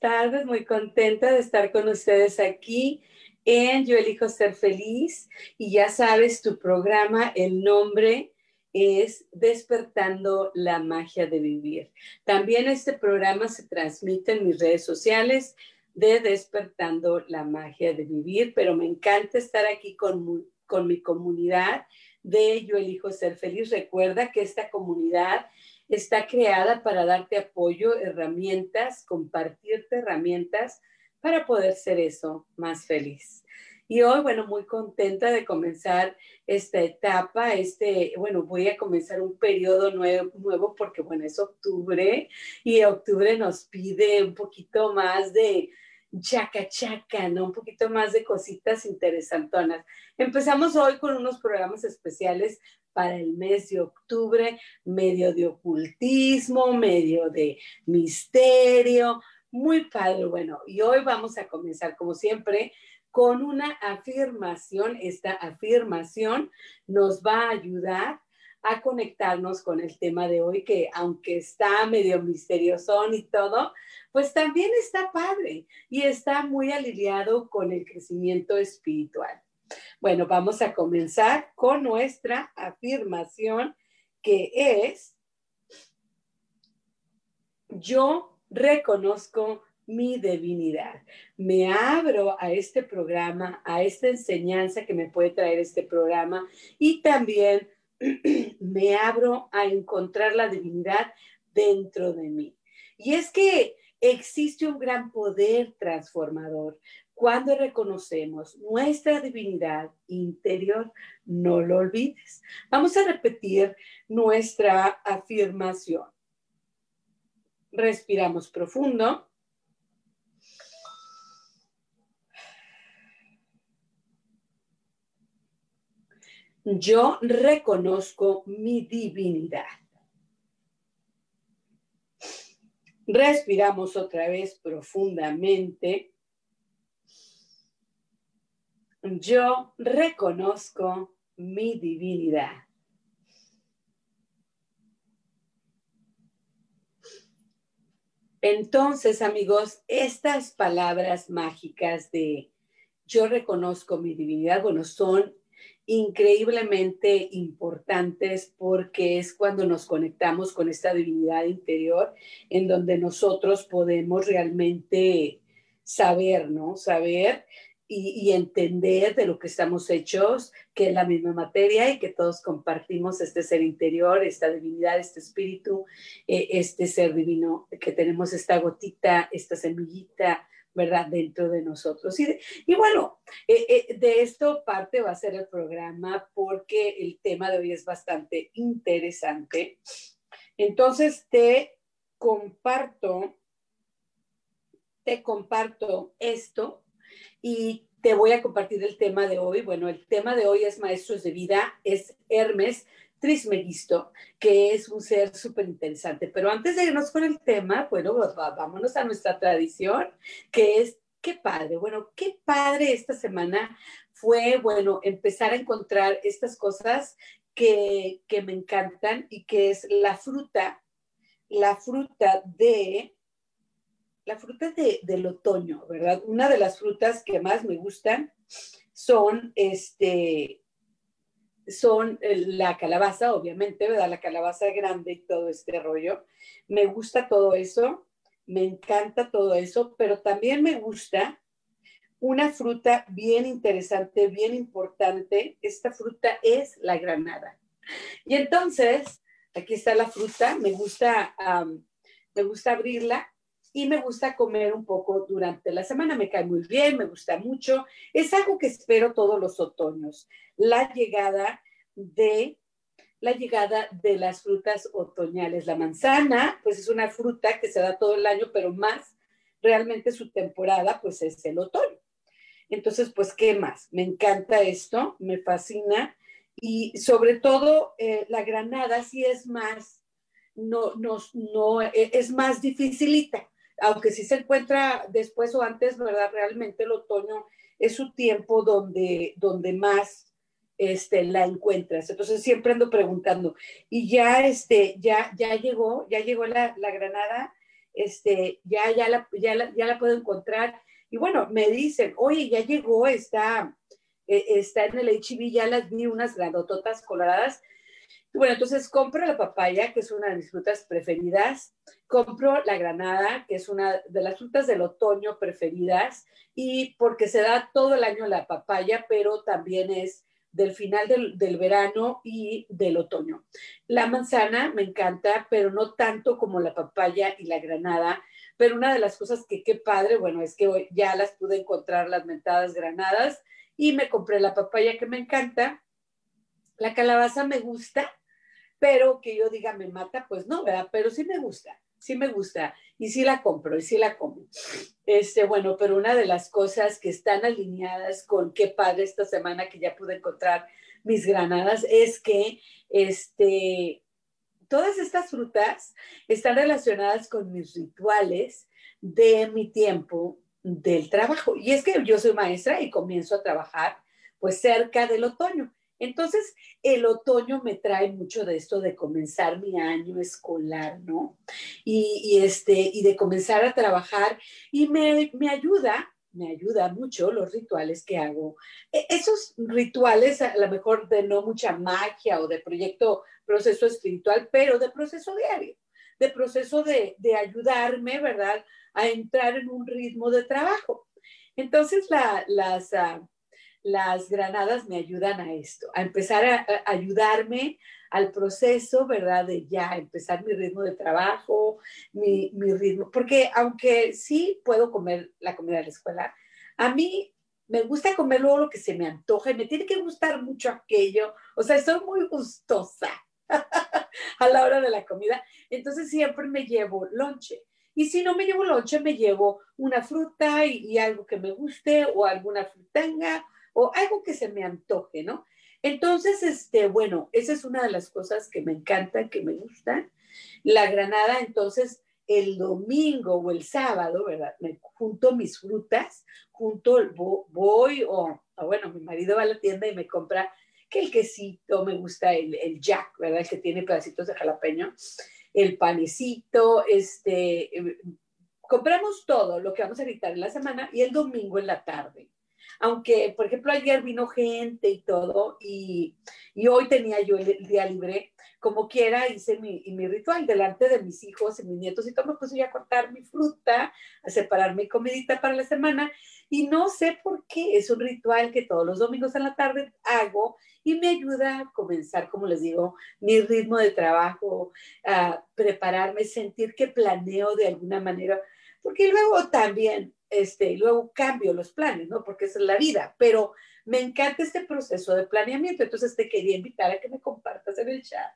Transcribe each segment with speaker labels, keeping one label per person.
Speaker 1: Tardes, muy contenta de estar con ustedes aquí en Yo elijo ser feliz y ya sabes tu programa, el nombre es Despertando la magia de vivir. También este programa se transmite en mis redes sociales de Despertando la magia de vivir, pero me encanta estar aquí con, con mi comunidad de Yo elijo ser feliz. Recuerda que esta comunidad está creada para darte apoyo, herramientas, compartirte herramientas para poder ser eso más feliz. Y hoy, bueno, muy contenta de comenzar esta etapa, este, bueno, voy a comenzar un periodo nuevo, nuevo porque, bueno, es octubre y octubre nos pide un poquito más de, chaca chaca, ¿no? Un poquito más de cositas interesantonas. Empezamos hoy con unos programas especiales para el mes de octubre, medio de ocultismo, medio de misterio, muy padre. Bueno, y hoy vamos a comenzar como siempre con una afirmación. Esta afirmación nos va a ayudar a conectarnos con el tema de hoy, que aunque está medio misterioso y todo, pues también está padre y está muy aliviado con el crecimiento espiritual. Bueno, vamos a comenzar con nuestra afirmación que es, yo reconozco mi divinidad. Me abro a este programa, a esta enseñanza que me puede traer este programa y también me abro a encontrar la divinidad dentro de mí. Y es que existe un gran poder transformador. Cuando reconocemos nuestra divinidad interior, no lo olvides. Vamos a repetir nuestra afirmación. Respiramos profundo. Yo reconozco mi divinidad. Respiramos otra vez profundamente. Yo reconozco mi divinidad. Entonces, amigos, estas palabras mágicas de yo reconozco mi divinidad, bueno, son increíblemente importantes porque es cuando nos conectamos con esta divinidad interior en donde nosotros podemos realmente saber, ¿no? Saber y, entender de lo que estamos hechos, que es la misma materia y que todos compartimos este ser interior, esta divinidad, este espíritu, eh, este ser divino, que tenemos esta gotita, esta semillita, ¿verdad? Dentro de nosotros. Y, bueno, eh, eh, de esto parte va a ser el programa porque el tema de hoy es bastante interesante. Entonces te comparto, te comparto esto y te voy a compartir el tema de hoy. Bueno, el tema de hoy es Maestros de Vida, es Hermes Trismegisto, que es un ser súper interesante. Pero antes de irnos con el tema, bueno, vámonos a nuestra tradición, que es, qué padre, bueno, qué padre esta semana fue, bueno, empezar a encontrar estas cosas que, que me encantan y que es la fruta, la fruta de la fruta de, del otoño, ¿verdad? Una de las frutas que más me gustan son, este, son la calabaza, obviamente, ¿verdad? La calabaza grande y todo este rollo. Me gusta todo eso, me encanta todo eso, pero también me gusta una fruta bien interesante, bien importante. Esta fruta es la granada. Y entonces, aquí está la fruta, me gusta, me gusta abrirla y me gusta comer un poco durante la semana. Me cae muy bien, me gusta mucho. Es algo que espero todos los otoños. La llegada de la llegada de las frutas otoñales. La manzana, pues es una fruta que se da todo el año, pero más realmente su temporada, pues es el otoño. Entonces, pues, ¿qué más? Me encanta esto, me fascina y sobre todo eh, la granada sí es más, no, no, no, e, es más dificilita, aunque sí se encuentra después o antes, ¿verdad? Realmente el otoño es su tiempo donde, donde más este, la encuentras. Entonces siempre ando preguntando, y ya, este, ya, ya llegó, ya llegó la, la granada, este, ya, ya la, ya ya la puedo encontrar. Y bueno, me dicen, oye, ya llegó, está, e, está en el HIV, ya las vi unas grandototas coloradas. Bueno, entonces compro la papaya, que es una de mis frutas preferidas. Compro la granada, que es una de las frutas del otoño preferidas. Y porque se da todo el año la papaya, pero también es del final del, verano y del otoño. La manzana me encanta, pero no tanto como la papaya y la granada. Pero una de las cosas que qué padre, bueno, es que hoy ya las pude encontrar las mentadas granadas y me compré la papaya que me encanta. La calabaza me gusta, pero que yo diga me mata, pues no, ¿verdad? Pero sí me gusta sí me gusta y sí la compro y sí la como. Este, bueno, pero una de las cosas que están alineadas con qué padre esta semana que ya pude encontrar mis granadas es que este, todas estas frutas están relacionadas con mis rituales de mi tiempo del trabajo. Y es que yo soy maestra y comienzo a trabajar pues cerca del otoño. Entonces, el otoño me trae mucho de esto de comenzar mi año escolar, ¿no? Y, este, y de comenzar a trabajar y me, me ayuda me ayuda mucho los rituales que hago. E, esos rituales, a lo mejor de no mucha magia o de proyecto, proceso espiritual, pero de proceso diario, de proceso de, de ayudarme, ¿verdad?, a entrar en un ritmo de trabajo. Entonces, la, las, ah, las granadas me ayudan a esto, a empezar a, ayudarme al proceso, ¿verdad? De ya empezar mi ritmo de trabajo, mi, ritmo, porque aunque sí puedo comer la comida de la escuela, a mí me gusta comer luego lo que se me antoja y me tiene que gustar mucho aquello, o sea, soy muy gustosa a la hora de la comida, entonces siempre me llevo lonche. Y si no me llevo lonche, me llevo una fruta y, y algo que me guste o alguna frutanga o algo que se me antoje, ¿no? Entonces, este, bueno, esa es una de las cosas que me encantan, que me gustan. La granada, entonces, el domingo o el sábado, ¿verdad? Me junto mis frutas, junto, voy, o, bueno, mi marido va a la tienda y me compra que el quesito, me gusta el, el jack, ¿verdad? El que tiene pedacitos de jalapeño, el panecito, este, eh, compramos todo lo que vamos a editar en la semana y el domingo en la tarde aunque, por ejemplo, ayer vino gente y todo, y, hoy tenía yo el, día libre, como quiera, hice mi, mi, ritual delante de mis hijos y mis nietos y todo, me puse a cortar mi fruta, a separar mi comidita para la semana, y no sé por qué, es un ritual que todos los domingos en la tarde hago y me ayuda a comenzar, como les digo, mi ritmo de trabajo, a prepararme, sentir que planeo de alguna manera, porque luego también este, luego cambio los planes, ¿no? Porque es la vida, pero me encanta este proceso de planeamiento, entonces te quería invitar a que me compartas en el chat,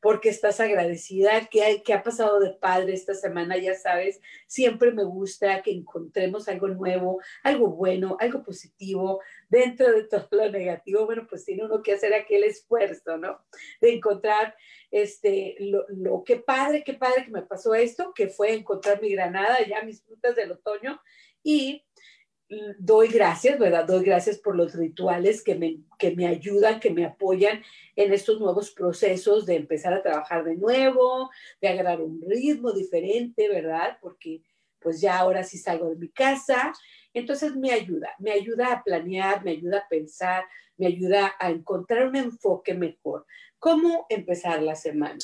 Speaker 1: porque estás agradecida, que, que ha pasado de padre esta semana, ya sabes, siempre me gusta que encontremos algo nuevo, algo bueno, algo positivo, dentro de todo lo negativo, bueno, pues tiene uno que hacer aquel esfuerzo, ¿no? De encontrar este, lo, lo que padre, qué padre que me pasó esto, que fue encontrar mi granada, ya mis frutas del otoño, y doy gracias, ¿verdad? Doy gracias por los rituales que me, que me ayudan, que me apoyan en estos nuevos procesos de empezar a trabajar de nuevo, de agarrar un ritmo diferente, ¿verdad? Porque pues ya ahora sí salgo de mi casa. Entonces me ayuda, me ayuda a planear, me ayuda a pensar, me ayuda a encontrar un enfoque mejor. ¿Cómo empezar la semana?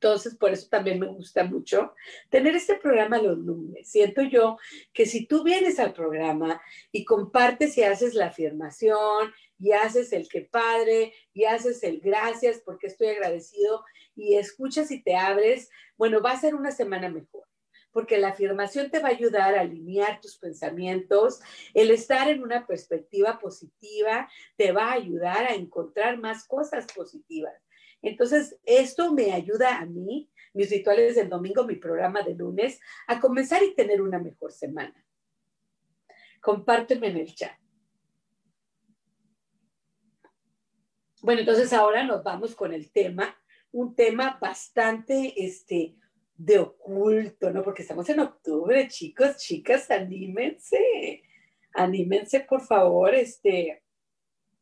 Speaker 1: Entonces, por eso también me gusta mucho tener este programa los lunes. Siento yo que si tú vienes al programa y compartes y haces la afirmación y haces el que padre y haces el gracias porque estoy agradecido y escuchas y te abres, bueno, va a ser una semana mejor porque la afirmación te va a ayudar a alinear tus pensamientos, el estar en una perspectiva positiva te va a ayudar a encontrar más cosas positivas. Entonces, esto me ayuda a mí, mis rituales del domingo, mi programa de lunes, a comenzar y tener una mejor semana. Compárteme en el chat. Bueno, entonces ahora nos vamos con el tema, un tema bastante este, de oculto, ¿no? Porque estamos en octubre, chicos, chicas, anímense, anímense, por favor, este,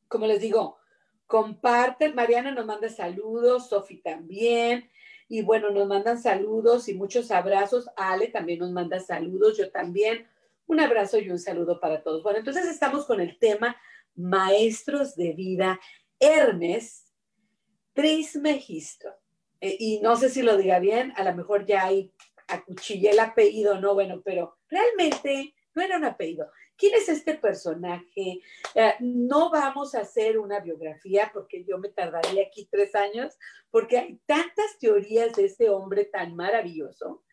Speaker 1: como les digo, comparten, Mariana nos manda saludos, Sofi también, y bueno, nos mandan saludos y muchos abrazos, Ale también nos manda saludos, yo también, un abrazo y un saludo para todos. Bueno, entonces estamos con el tema Maestros de Vida, Hermes Trismegisto. Eh, y no sé si lo diga bien, a lo mejor ya hay acuchillé el apellido, no, bueno, pero realmente no era un apellido. ¿Quién es este personaje? Eh, no vamos a hacer una biografía porque yo me tardaría aquí tres años, porque hay tantas teorías de este hombre tan maravilloso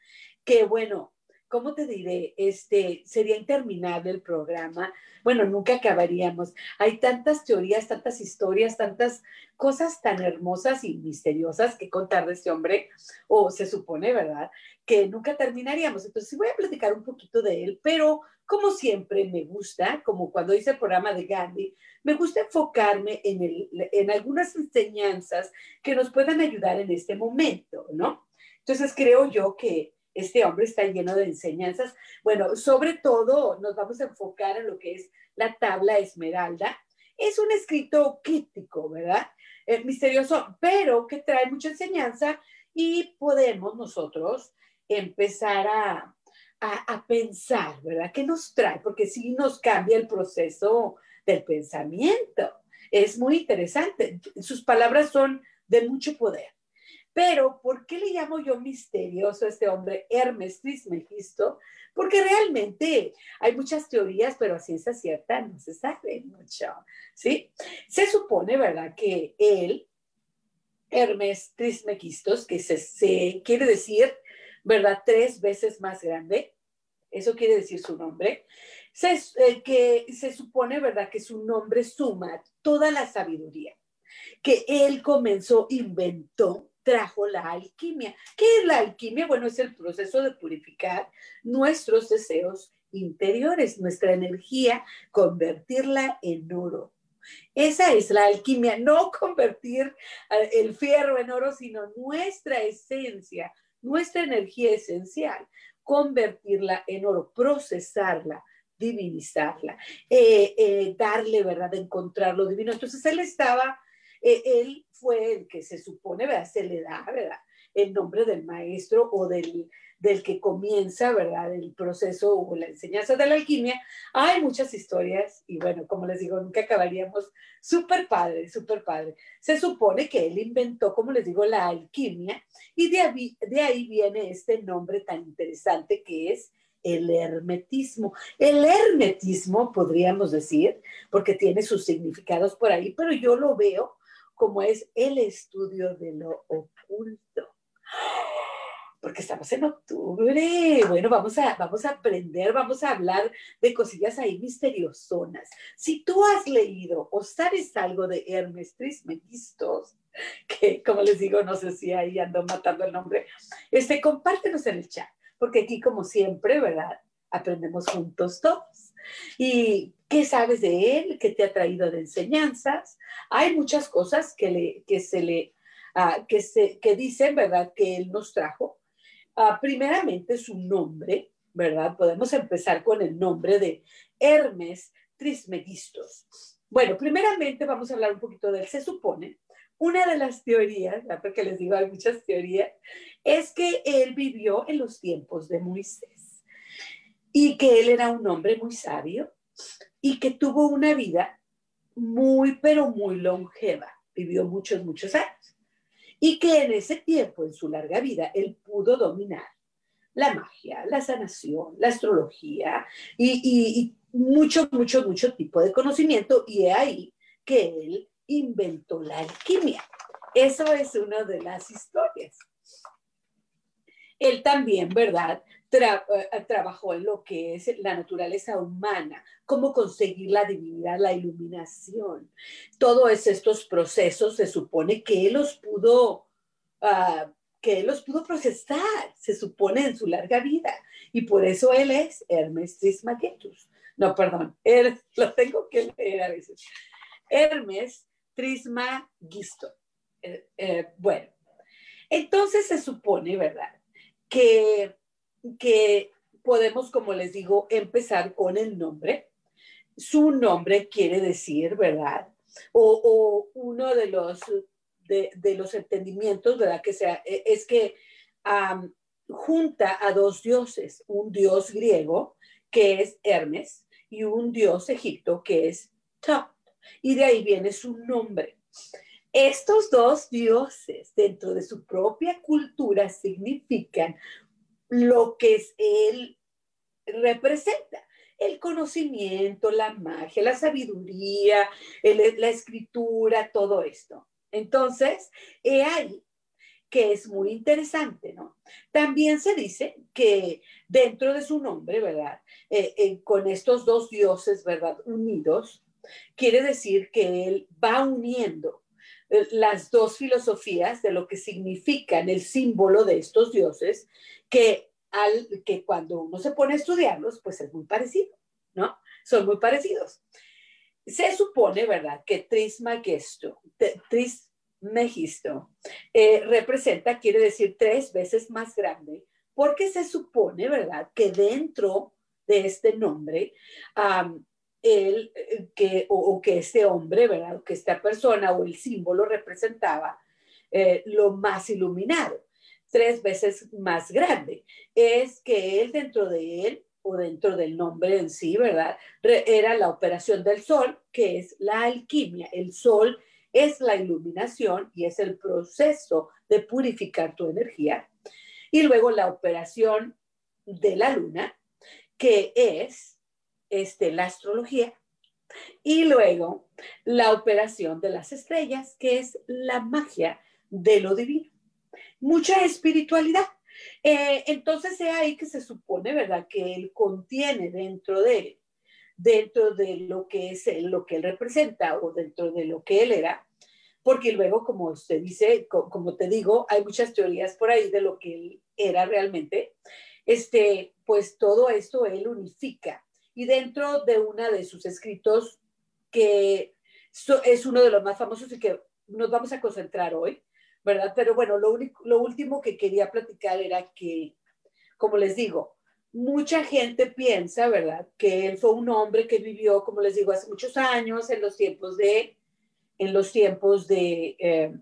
Speaker 1: que, bueno, ¿cómo te diré? Este, sería interminable el programa. Bueno, nunca acabaríamos. Hay tantas teorías, tantas historias, tantas cosas tan hermosas y misteriosas que contar de este hombre, o se supone, ¿verdad? Que nunca terminaríamos. Entonces, voy a platicar un poquito de él, pero como siempre me gusta, como cuando hice el programa de Gandhi, me gusta enfocarme en, en algunas enseñanzas que nos puedan ayudar en este momento, ¿no? Entonces, creo yo que este hombre está lleno de enseñanzas. Bueno, sobre todo nos vamos a enfocar en lo que es la tabla esmeralda. Es un escrito crítico, ¿verdad? Eh, misterioso, pero que trae mucha enseñanza y podemos nosotros empezar a, a, pensar, ¿verdad? ¿Qué nos trae? Porque sí nos cambia el proceso del pensamiento. Es muy interesante. Sus palabras son de mucho poder. Pero, ¿por qué le llamo yo misterioso a este hombre Hermes Trismegisto? Porque realmente hay muchas teorías, pero a ciencia cierta no se sabe mucho, ¿sí? Se supone, ¿verdad?, que él, Hermes Trismegistos, que se, quiere decir, ¿verdad?, tres veces más grande, eso quiere decir su nombre, eh, que se supone, ¿verdad?, que su nombre suma toda la sabiduría que él comenzó, inventó trajo la alquimia. ¿Qué es la alquimia? Bueno, es el proceso de purificar nuestros deseos interiores, nuestra energía, convertirla en oro. Esa es la alquimia, no convertir eh, el fierro en oro, sino nuestra esencia, nuestra energía esencial, convertirla en oro, procesarla, divinizarla, eh, eh, darle, ¿verdad?, encontrar lo divino. Entonces él estaba eh, él fue el que se supone, ¿verdad? Se le da, ¿verdad? El nombre del maestro o del, del que comienza, ¿verdad? El proceso o la enseñanza de la alquimia. Hay muchas historias y bueno, como les digo, nunca acabaríamos. Súper padre, súper padre. Se supone que él inventó, como les digo, la alquimia y de ahí, de ahí viene este nombre tan interesante que es el hermetismo. El hermetismo, podríamos decir, porque tiene sus significados por ahí, pero yo lo veo como es el estudio de lo oculto. Porque estamos en octubre. Bueno, vamos a, vamos a aprender, vamos a hablar de cosillas ahí misteriosonas. Si tú has leído o sabes algo de Hermes Trismegistos, que como les digo, no sé si ahí ando matando el nombre, este, compártenos en el chat, porque aquí como siempre, ¿verdad? Aprendemos juntos todos. ¿Y qué sabes de él? ¿Qué te ha traído de enseñanzas? Hay muchas cosas que, se le, uh, que, se, que dicen, ¿verdad?, que él nos trajo. Uh, primeramente su nombre, ¿verdad? Podemos empezar con el nombre de Hermes Trismegistos. Bueno, primeramente vamos a hablar un poquito de él. Se supone, una de las teorías, porque les digo, hay muchas teorías, es que él vivió en los tiempos de Moisés y que él era un hombre muy sabio y que tuvo una vida muy, pero muy longeva. Vivió muchos, muchos años. y que en ese tiempo, en su larga vida, él pudo dominar la magia, la sanación, la astrología y, mucho, mucho, mucho tipo de conocimiento. Y es ahí que él inventó la alquimia. Eso es una de las historias. Él también, ¿verdad? Eh, trabajó en lo que es la naturaleza humana, cómo conseguir la divinidad, la iluminación. Todos estos procesos se supone que él los pudo, uh, que él los pudo procesar, se supone en su larga vida. Y por eso él es Hermes Trismegistus. No, perdón, él, lo tengo que leer a veces. Hermes Trismegisto. Eh, eh, bueno, entonces se supone, ¿verdad? Que que podemos, como les digo, empezar con el nombre. Su nombre quiere decir, ¿verdad? O, uno de los, de, los entendimientos, ¿verdad? Que sea, e, es que junta a dos dioses, un dios griego que es Hermes y un dios egipto que es Top. Y de ahí viene su nombre. Estos dos dioses dentro de su propia cultura significan lo que es él representa. El conocimiento, la magia, la sabiduría, la escritura, todo esto. Entonces, he ahí que es muy interesante, ¿no? También se dice que dentro de su nombre, ¿verdad? Eh, eh, con estos dos dioses, ¿verdad? Unidos, quiere decir que él va uniendo las dos filosofías de lo que significan el símbolo de estos dioses que, al, que cuando uno se pone a estudiarlos, pues es muy parecido, ¿no? Son muy parecidos. Se supone, ¿verdad?, que Trismegisto, Trismegisto eh, representa, quiere decir tres veces más grande, porque se supone, ¿verdad?, que dentro de este nombre, eh, que, o, que este hombre, ¿verdad?, que esta persona o el símbolo representaba eh, lo más iluminado tres veces más grande. Es que él dentro de él o dentro del nombre en sí, ¿verdad? Era la operación del sol, que es la alquimia. El sol es la iluminación y es el proceso de purificar tu energía. Y luego la operación de la luna, que es este, la astrología. Y luego la operación de las estrellas, que es la magia de lo divino mucha espiritualidad. Eh, entonces es ahí que se supone, ¿verdad?, que él contiene dentro de, dentro de lo que es lo que él representa o dentro de lo que él era, porque luego, como usted dice, como te digo, hay muchas teorías por ahí de lo que él era realmente. Este, pues todo esto él unifica. Y dentro de una de sus escritos, que es uno de los más famosos y que nos vamos a concentrar hoy, ¿verdad? Pero bueno, lo, único, lo último que quería platicar era que, como les digo, mucha gente piensa, ¿verdad? Que él fue un hombre que vivió, como les digo, hace muchos años, en los tiempos de, en los tiempos de, eh,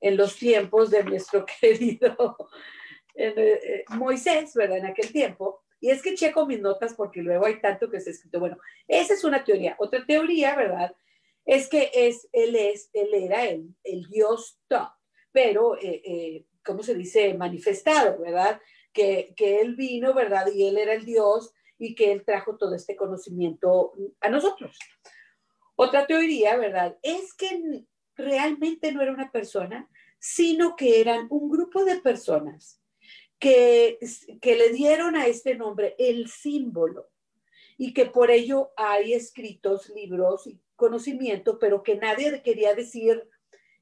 Speaker 1: en los tiempos de nuestro querido eh, eh, Moisés, ¿verdad? En aquel tiempo. Y es que checo mis notas porque luego hay tanto que se ha escrito. Bueno, esa es una teoría. Otra teoría, ¿verdad? es que es, él, es, él era el, el dios top, pero, eh, eh, ¿cómo se dice? Manifestado, ¿verdad? Que, que él vino, ¿verdad? Y él era el dios y que él trajo todo este conocimiento a nosotros. Otra teoría, ¿verdad? Es que realmente no era una persona, sino que eran un grupo de personas que, que le dieron a este nombre el símbolo y que por ello hay escritos libros y conocimiento, pero que nadie quería decir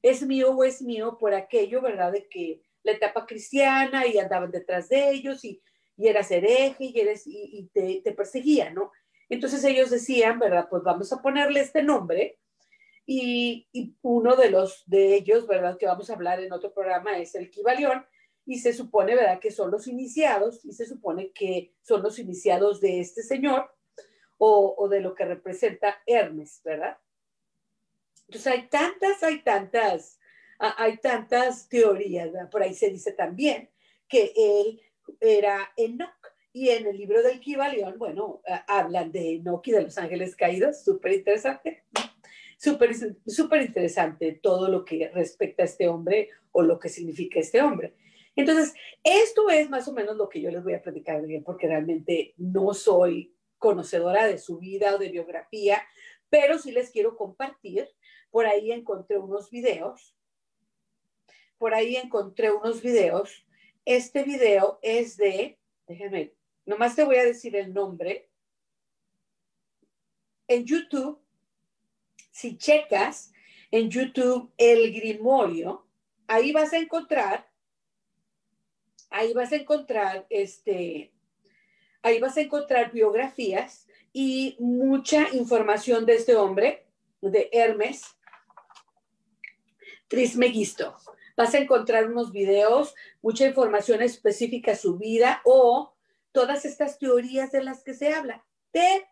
Speaker 1: es mío o es mío por aquello, ¿verdad? De que la etapa cristiana y andaban detrás de ellos y, y eras hereje y, eres, y, te, te perseguían, ¿no? Entonces ellos decían, ¿verdad? Pues vamos a ponerle este nombre y, uno de los de ellos, ¿verdad? Que vamos a hablar en otro programa es el Kibalión y se supone, ¿verdad? Que son los iniciados y se supone que son los iniciados de este señor o, de lo que representa Hermes, ¿verdad? Entonces hay tantas, hay tantas, hay tantas teorías, ¿verdad? por ahí se dice también que él era Enoch. Y en el libro del Kibalión, bueno, hablan de Enoch y de los ángeles caídos, súper interesante. súper, súper interesante todo lo que respecta a este hombre o lo que significa este hombre. Entonces, esto es más o menos lo que yo les voy a platicar porque realmente no soy conocedora de su vida o de biografía, pero sí les quiero compartir. Por ahí encontré unos videos. Por ahí encontré unos videos. Este video es de, déjenme, nomás te voy a decir el nombre. En YouTube, si checas en YouTube el Grimorio, ahí vas a encontrar, ahí vas a encontrar este, ahí vas a encontrar biografías y mucha información de este hombre, de Hermes Trismegisto. Vas a encontrar unos videos, mucha información específica a su vida o todas estas teorías de las que se habla. Te,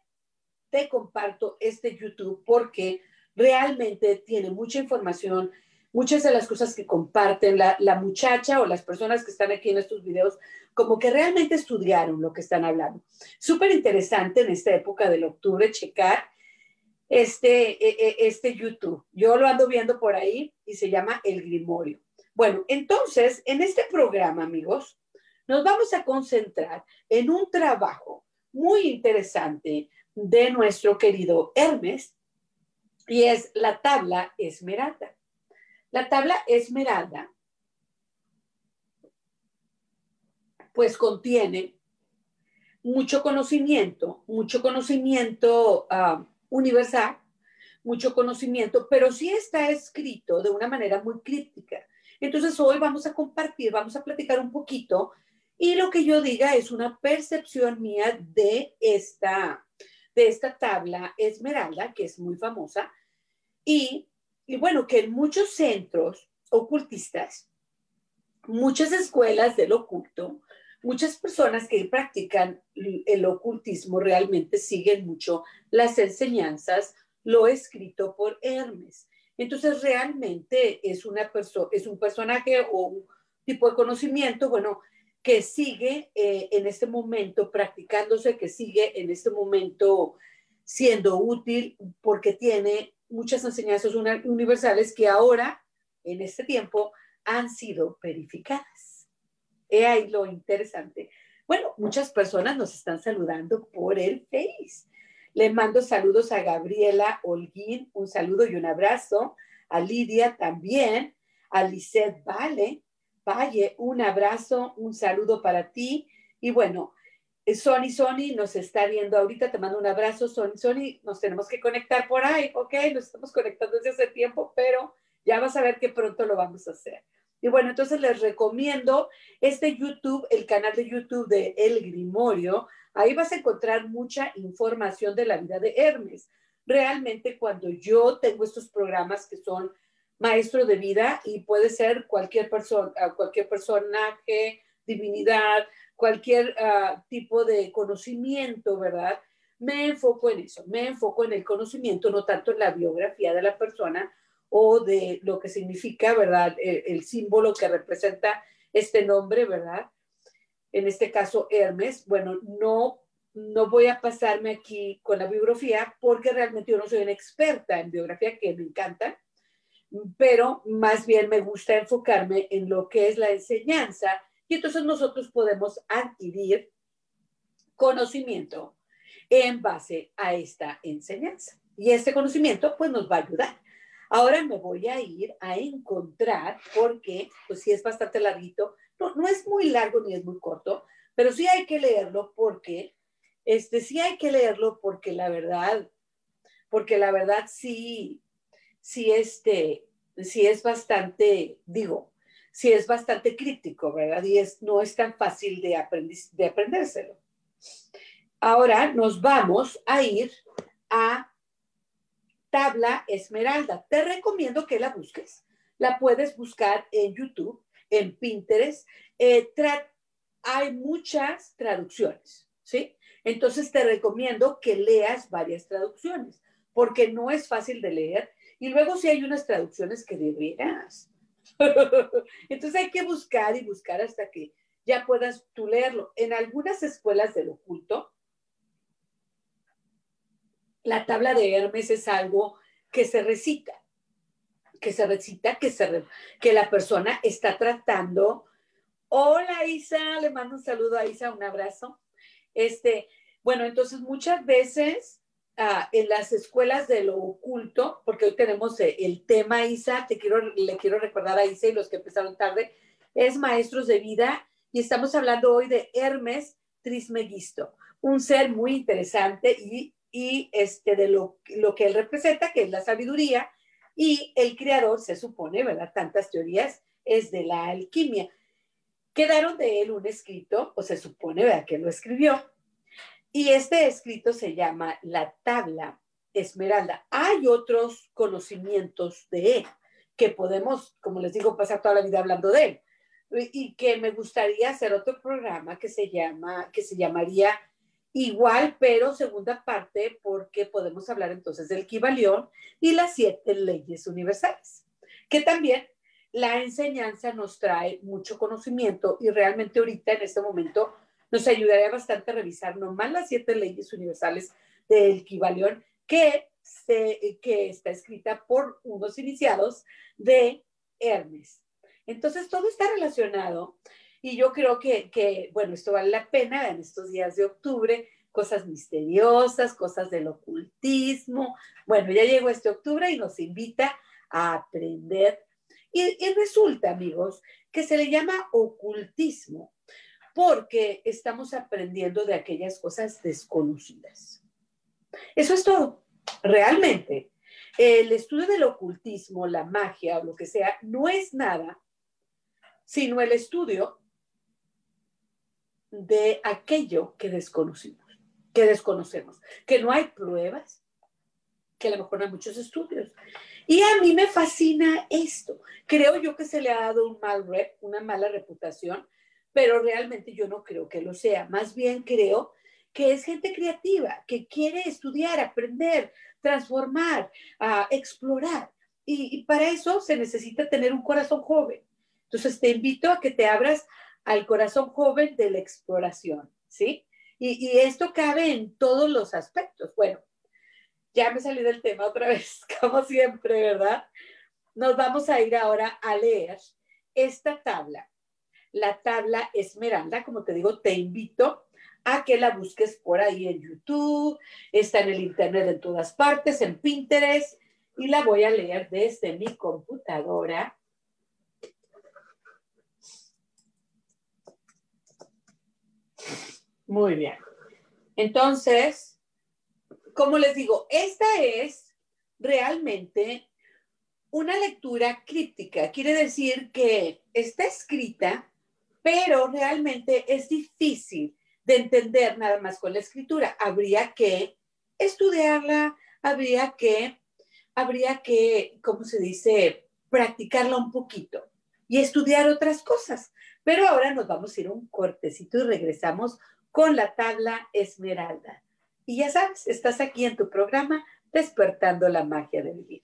Speaker 1: te comparto este YouTube porque realmente tiene mucha información, muchas de las cosas que comparten la, muchacha o las personas que están aquí en estos videos, como que realmente estudiaron lo que están hablando. Súper interesante en esta época del octubre checar este, e, e, este YouTube. Yo lo ando viendo por ahí y se llama El Grimorio. Bueno, entonces, en este programa, amigos, nos vamos a concentrar en un trabajo muy interesante de nuestro querido Hermes y es la tabla esmeralda. La tabla esmeralda pues contiene mucho conocimiento, mucho conocimiento uh, universal, mucho conocimiento, pero sí está escrito de una manera muy críptica. Entonces hoy vamos a compartir, vamos a platicar un poquito y lo que yo diga es una percepción mía de esta, de esta tabla esmeralda, que es muy famosa, y, y bueno, que en muchos centros ocultistas, muchas escuelas del oculto, muchas personas que practican el ocultismo realmente siguen mucho las enseñanzas, lo escrito por Hermes. Entonces, realmente es, una es un personaje o un tipo de conocimiento, bueno, que sigue eh, en este momento practicándose, que sigue en este momento siendo útil porque tiene muchas enseñanzas universales que ahora, en este tiempo, han sido verificadas. He ahí lo interesante. Bueno, muchas personas nos están saludando por el Face. Le mando saludos a Gabriela Holguín, un saludo y un abrazo. A Lidia también, a Lisette Vale, Valle, un abrazo, un saludo para ti. Y bueno, Sony, Sony nos está viendo ahorita, te mando un abrazo, Sony, Sony, nos tenemos que conectar por ahí, ok, nos estamos conectando desde hace tiempo, pero ya vas a ver que pronto lo vamos a hacer. Y bueno, entonces les recomiendo este YouTube, el canal de YouTube de El Grimorio, ahí vas a encontrar mucha información de la vida de Hermes. Realmente cuando yo tengo estos programas que son maestro de vida y puede ser cualquier persona, cualquier personaje, divinidad, cualquier uh, tipo de conocimiento, ¿verdad? Me enfoco en eso, me enfoco en el conocimiento, no tanto en la biografía de la persona o de lo que significa, ¿verdad? El, el símbolo que representa este nombre, ¿verdad? En este caso, Hermes. Bueno, no no voy a pasarme aquí con la biografía porque realmente yo no soy una experta en biografía, que me encanta, pero más bien me gusta enfocarme en lo que es la enseñanza y entonces nosotros podemos adquirir conocimiento en base a esta enseñanza. Y este conocimiento pues nos va a ayudar. Ahora me voy a ir a encontrar, porque pues sí es bastante larguito, no, no es muy largo ni es muy corto, pero sí hay que leerlo porque, este, sí hay que leerlo porque la verdad, porque la verdad sí, sí, este, sí es bastante, digo, sí es bastante crítico, ¿verdad? Y es, no es tan fácil de, de aprendérselo. Ahora nos vamos a ir a tabla esmeralda. Te recomiendo que la busques. La puedes buscar en YouTube, en Pinterest. Eh, hay muchas traducciones, ¿sí? Entonces te recomiendo que leas varias traducciones, porque no es fácil de leer y luego sí hay unas traducciones que deberás. Entonces hay que buscar y buscar hasta que ya puedas tú leerlo. En algunas escuelas del oculto, la tabla de Hermes es algo que se recita, que se recita, que, se, que la persona está tratando. Hola Isa, le mando un saludo a Isa, un abrazo. Este, bueno, entonces muchas veces ah, en las escuelas de lo oculto, porque hoy tenemos eh, el tema Isa, te quiero, le quiero recordar a Isa y los que empezaron tarde, es maestros de vida y estamos hablando hoy de Hermes Trismegisto, un ser muy interesante y, este, de lo, lo que él representa, que es la sabiduría, y el creador, se supone, ¿verdad? Tantas teorías, es de la alquimia. Quedaron de él un escrito, o se supone, ¿verdad? Que lo escribió. Y este escrito se llama La Tabla Esmeralda. Hay otros conocimientos de él que podemos, como les digo, pasar toda la vida hablando de él y que me gustaría hacer otro programa que se llama, que se llamaría igual, pero segunda parte, porque podemos hablar entonces del Kibalión y las siete leyes universales, que también la enseñanza nos trae mucho conocimiento y realmente ahorita en este momento nos ayudaría bastante a revisar nomás las siete leyes universales del Kibalión que, se, que está escrita por unos iniciados de Hermes. Entonces, todo está relacionado y yo creo que, bueno, esto vale la pena en estos días de octubre, cosas misteriosas, cosas del ocultismo. Bueno, ya llegó este octubre y nos invita a aprender. Y resulta, amigos, que se le llama ocultismo porque estamos aprendiendo de aquellas cosas desconocidas. Eso es todo. Realmente, el estudio del ocultismo, la magia o lo que sea, no es nada sino el estudio de aquello que desconocimos, que desconocemos, que no hay pruebas, que a lo mejor hay muchos estudios. Y a mí me fascina esto. Creo yo que se le ha dado un mal rep, una mala reputación, pero realmente yo no creo que lo sea. Más bien creo que es gente creativa, que quiere estudiar, aprender, transformar, uh, explorar. y para eso se necesita tener un corazón joven. Entonces, te invito a que te abras al corazón joven de la exploración, ¿sí? Y, esto cabe en todos los aspectos. Bueno, ya me salí del tema otra vez, como siempre, ¿verdad? Nos vamos a ir ahora a leer esta tabla. La tabla Esmeralda, como te digo, te invito a que la busques por ahí en YouTube, está en el Internet en todas partes, en Pinterest, y la voy a leer desde mi computadora Muy bien. Entonces, como les digo, esta es realmente una lectura críptica. Quiere decir que está escrita, pero realmente es difícil de entender nada más con la escritura. Habría que estudiarla, habría que, habría que, ¿cómo se dice?, practicarla un poquito y estudiar otras cosas. Pero ahora nos vamos a ir un cortecito y regresamos con la tabla esmeralda. Y ya sabes, estás aquí en tu programa despertando la magia de vivir.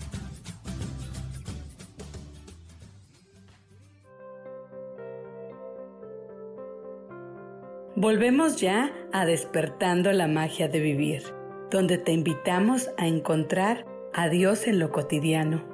Speaker 2: Volvemos ya a despertando la magia de vivir, donde te invitamos a encontrar a Dios en lo cotidiano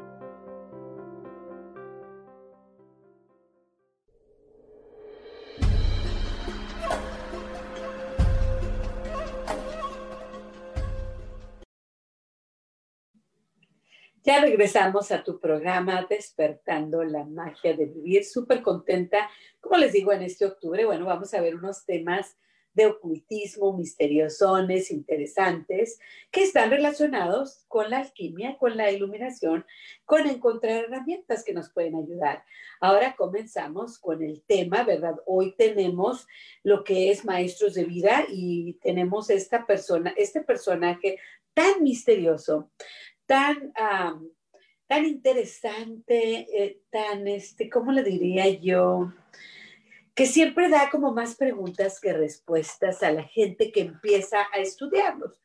Speaker 1: regresamos a tu programa Despertando la Magia de Vivir. Súper contenta. Como les digo, en este octubre, bueno, vamos a ver unos temas de ocultismo, misteriosones, interesantes, que están relacionados con la alquimia, con la iluminación, con encontrar herramientas que nos pueden ayudar. Ahora comenzamos con el tema, ¿verdad? Hoy tenemos lo que es maestros de vida y tenemos esta persona, este personaje tan misterioso tan, tan interesante, eh, tan, este, ¿cómo le diría yo? que siempre da como más preguntas que respuestas a la gente que empieza a estudiarlos,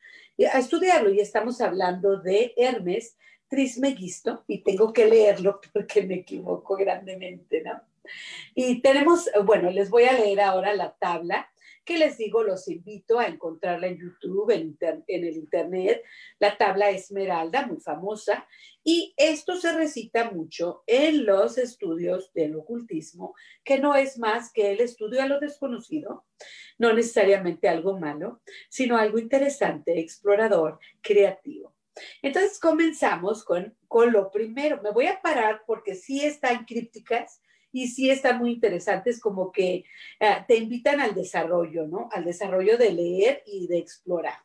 Speaker 1: a estudiarlo. Y estamos hablando de Hermes Trismegisto, y tengo que leerlo porque me equivoco grandemente, ¿no? Y tenemos, bueno, les voy a leer ahora la tabla que les digo, los invito a encontrarla en YouTube, en, el Internet, la tabla Esmeralda, muy famosa, y esto se recita mucho en los estudios del ocultismo, que no es más que el estudio a lo desconocido, no necesariamente algo malo, sino algo interesante, explorador, creativo. Entonces comenzamos con, con lo primero. Me voy a parar porque sí están crípticas, y sí están muy interesantes, como que eh, te invitan al desarrollo, ¿no? Al desarrollo de leer y de explorar.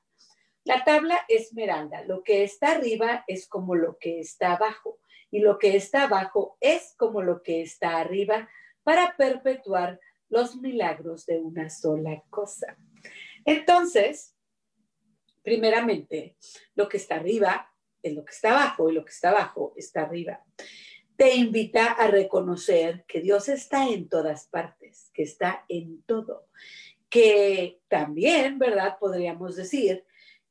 Speaker 1: La tabla esmeralda, lo que está arriba es como lo que está abajo y lo que está abajo es como lo que está arriba para perpetuar los milagros de una sola cosa. Entonces, primeramente, lo que está arriba es lo que está abajo y lo que está abajo está arriba te invita a reconocer que Dios está en todas partes, que está en todo, que también, ¿verdad? Podríamos decir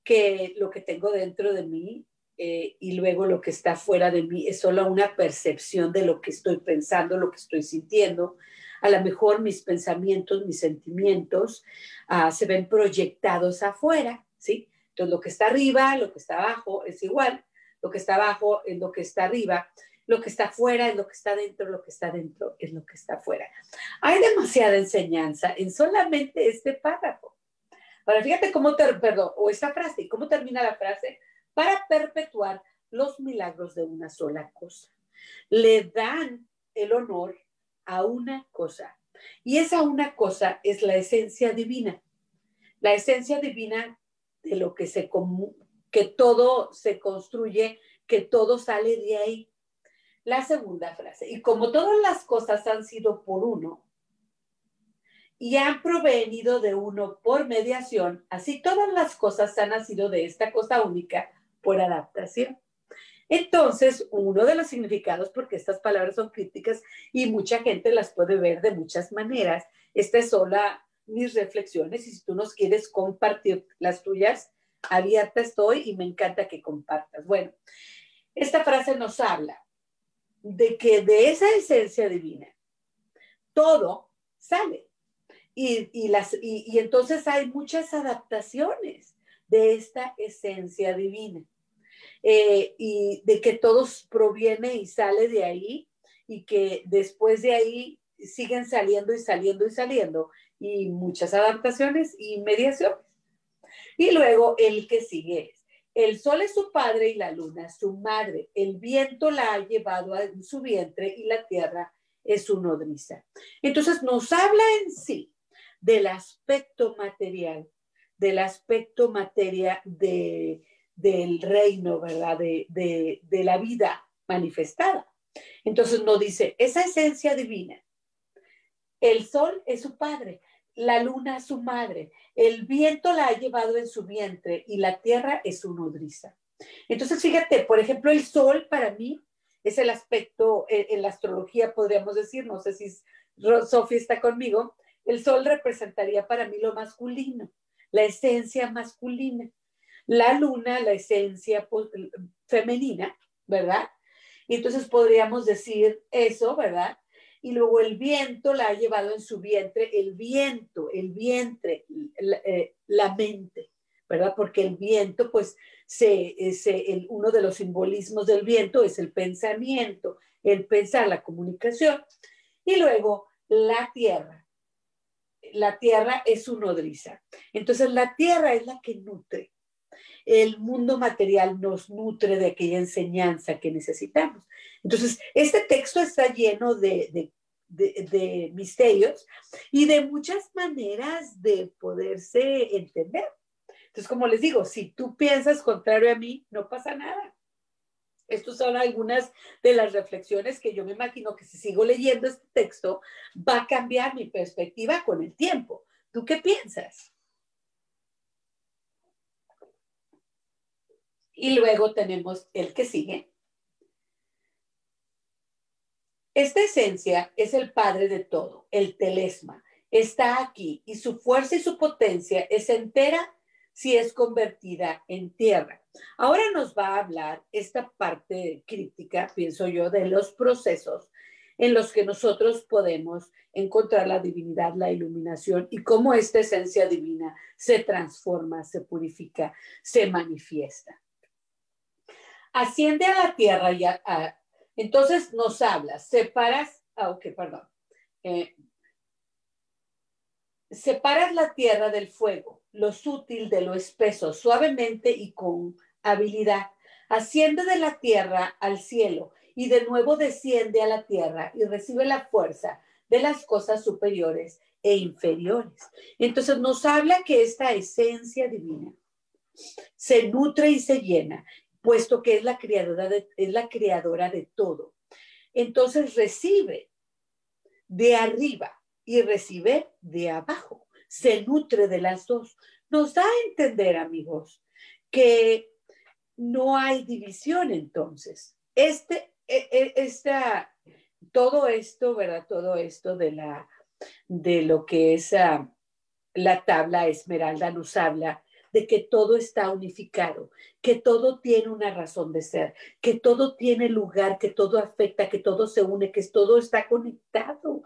Speaker 1: que lo que tengo dentro de mí eh, y luego lo que está fuera de mí es solo una percepción de lo que estoy pensando, lo que estoy sintiendo. A lo mejor mis pensamientos, mis sentimientos ah, se ven proyectados afuera, ¿sí? Entonces lo que está arriba, lo que está abajo es igual, lo que está abajo es lo que está arriba lo que está afuera es lo que está dentro, lo que está dentro es lo que está afuera. Hay demasiada enseñanza en solamente este párrafo. Ahora, fíjate cómo, te, perdón, o esta frase, cómo termina la frase, para perpetuar los milagros de una sola cosa. Le dan el honor a una cosa. Y esa una cosa es la esencia divina. La esencia divina de lo que se que todo se construye, que todo sale de ahí. La segunda frase, y como todas las cosas han sido por uno y han provenido de uno por mediación, así todas las cosas han nacido de esta cosa única por adaptación. Entonces, uno de los significados, porque estas palabras son críticas y mucha gente las puede ver de muchas maneras, esta es sola mis reflexiones y si tú nos quieres compartir las tuyas, abierta estoy y me encanta que compartas. Bueno, esta frase nos habla de que de esa esencia divina todo sale. Y, las, y, entonces hay muchas adaptaciones de esta esencia divina. Eh, y de que todo proviene y sale de ahí y que después de ahí siguen saliendo y saliendo y saliendo y muchas adaptaciones y mediaciones. Y luego el que sigue el sol es su padre y la luna su madre. El viento la ha llevado a su vientre y la tierra es su nodriza. Entonces nos habla en sí del aspecto material, del aspecto materia de, del reino, ¿verdad? De, de la vida manifestada. Entonces nos dice, esa esencia divina, el sol es su padre, la luna es su madre, el viento la ha llevado en su vientre y la tierra es su nodriza. Entonces, fíjate, por ejemplo, el sol para mí es el aspecto, en, la astrología podríamos decir, no sé si Sofía está conmigo, el sol representaría para mí lo masculino, la esencia masculina. La luna, la esencia femenina, ¿verdad? Y entonces podríamos decir eso, ¿verdad? Y luego el viento la ha llevado en su vientre, el viento, el vientre, la, eh, mente, ¿verdad? Porque el viento, pues, se, el, uno de los simbolismos del viento es el pensamiento, el pensar, la comunicación. Y luego la tierra. La tierra es su nodriza. Entonces, la tierra es la que nutre el mundo material nos nutre de aquella enseñanza que necesitamos. Entonces, este texto está lleno de, misterios y de muchas maneras de poderse entender. Entonces, como les digo, si tú piensas contrario a mí, no pasa nada. Estas son algunas de las reflexiones que yo me imagino que si sigo leyendo este texto, va a cambiar mi perspectiva con el tiempo. ¿Tú qué piensas? Y luego tenemos el que sigue. Esta esencia es el padre de todo, el telesma. Está aquí y su fuerza y su potencia es entera si es convertida en tierra. Ahora nos va a hablar esta parte crítica, pienso yo, de los procesos en los que nosotros podemos encontrar la divinidad, la iluminación y cómo esta esencia divina se transforma, se purifica, se manifiesta asciende a la tierra y entonces nos hablas, separas, ah, perdón, eh, separas la tierra del fuego, lo sutil de lo espeso, suavemente y con habilidad. Asciende de la tierra al cielo y de nuevo desciende a la tierra y recibe la fuerza de las cosas superiores e inferiores. Entonces nos habla que esta esencia divina se nutre y se llena puesto que es la creadora de, es la creadora de todo. Entonces recibe de arriba y recibe de abajo. Se nutre de las dos. Nos da a entender, amigos, que no hay división entonces. Este, e, e, esta, todo esto, ¿verdad? Todo esto de la, de lo que es ah, la tabla esmeralda nos habla de que todo está unificado, que todo tiene una razón de ser, que todo tiene lugar, que todo afecta, que todo se une, que todo está conectado,